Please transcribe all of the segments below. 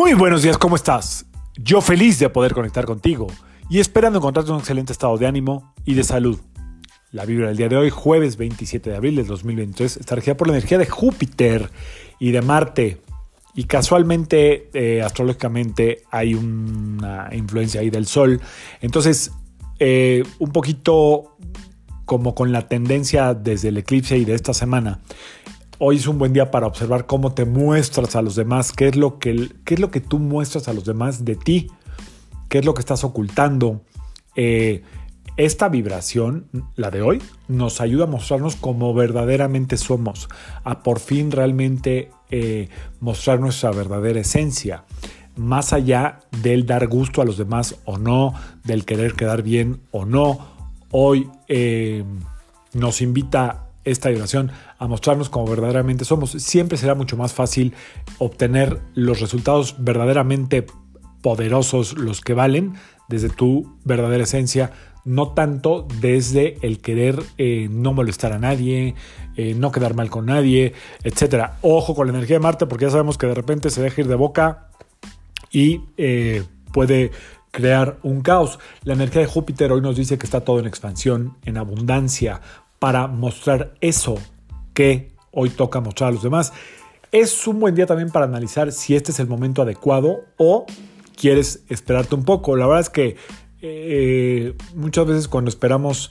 Muy buenos días, ¿cómo estás? Yo feliz de poder conectar contigo y esperando encontrarte un excelente estado de ánimo y de salud. La vibra del día de hoy, jueves 27 de abril del 2023, está regida por la energía de Júpiter y de Marte. Y casualmente, eh, astrológicamente, hay una influencia ahí del Sol. Entonces, eh, un poquito como con la tendencia desde el eclipse y de esta semana, Hoy es un buen día para observar cómo te muestras a los demás, qué es lo que, qué es lo que tú muestras a los demás de ti, qué es lo que estás ocultando. Eh, esta vibración, la de hoy, nos ayuda a mostrarnos como verdaderamente somos, a por fin realmente eh, mostrar nuestra verdadera esencia, más allá del dar gusto a los demás o no, del querer quedar bien o no. Hoy eh, nos invita esta vibración a mostrarnos como verdaderamente somos. Siempre será mucho más fácil obtener los resultados verdaderamente poderosos, los que valen, desde tu verdadera esencia, no tanto desde el querer eh, no molestar a nadie, eh, no quedar mal con nadie, etc. Ojo con la energía de Marte, porque ya sabemos que de repente se deja ir de boca y eh, puede crear un caos. La energía de Júpiter hoy nos dice que está todo en expansión, en abundancia, para mostrar eso que hoy toca mostrar a los demás. Es un buen día también para analizar si este es el momento adecuado o quieres esperarte un poco. La verdad es que eh, muchas veces cuando esperamos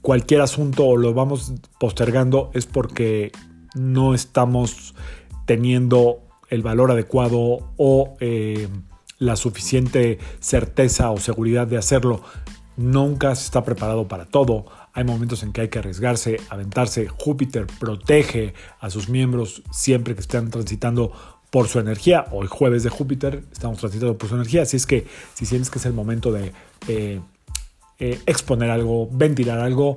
cualquier asunto o lo vamos postergando es porque no estamos teniendo el valor adecuado o eh, la suficiente certeza o seguridad de hacerlo. Nunca se está preparado para todo. Hay momentos en que hay que arriesgarse, aventarse. Júpiter protege a sus miembros siempre que estén transitando por su energía. Hoy jueves de Júpiter estamos transitando por su energía. Así es que si sientes que es el momento de eh, eh, exponer algo, ventilar algo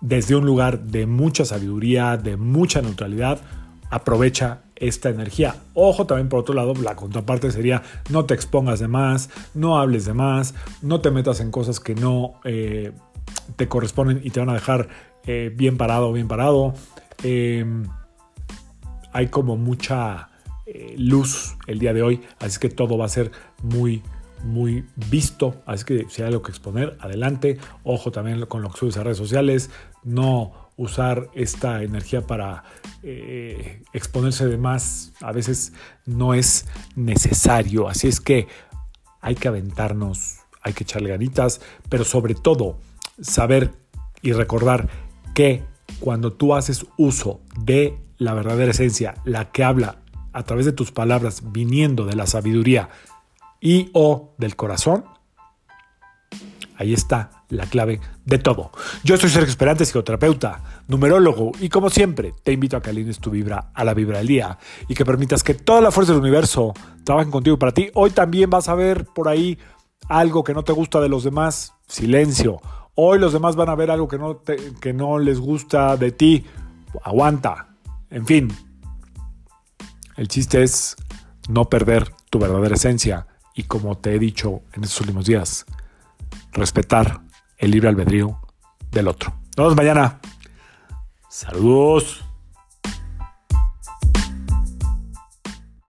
desde un lugar de mucha sabiduría, de mucha neutralidad, aprovecha esta energía. Ojo también por otro lado, la contraparte sería no te expongas de más, no hables de más, no te metas en cosas que no eh, te corresponden y te van a dejar eh, bien parado bien parado. Em, hay como mucha eh, luz el día de hoy, así que todo va a ser muy, muy visto. Así que si hay algo que exponer, adelante. Ojo también con lo que subes a redes sociales. No usar esta energía para eh, exponerse de más. A veces no es necesario. Así es que hay que aventarnos, hay que echarle ganitas, pero sobre todo saber y recordar que cuando tú haces uso de la verdadera esencia, la que habla a través de tus palabras viniendo de la sabiduría y o del corazón, ahí está la clave de todo. Yo soy Sergio Esperante, psicoterapeuta, numerólogo, y como siempre, te invito a que alines tu vibra a la vibra del día y que permitas que toda la fuerza del universo trabaje contigo para ti. Hoy también vas a ver por ahí algo que no te gusta de los demás, silencio Hoy los demás van a ver algo que no, que no les gusta de ti. Aguanta. En fin. El chiste es no perder tu verdadera esencia y como te he dicho en estos últimos días, respetar el libre albedrío del otro. Nos vemos mañana. Saludos.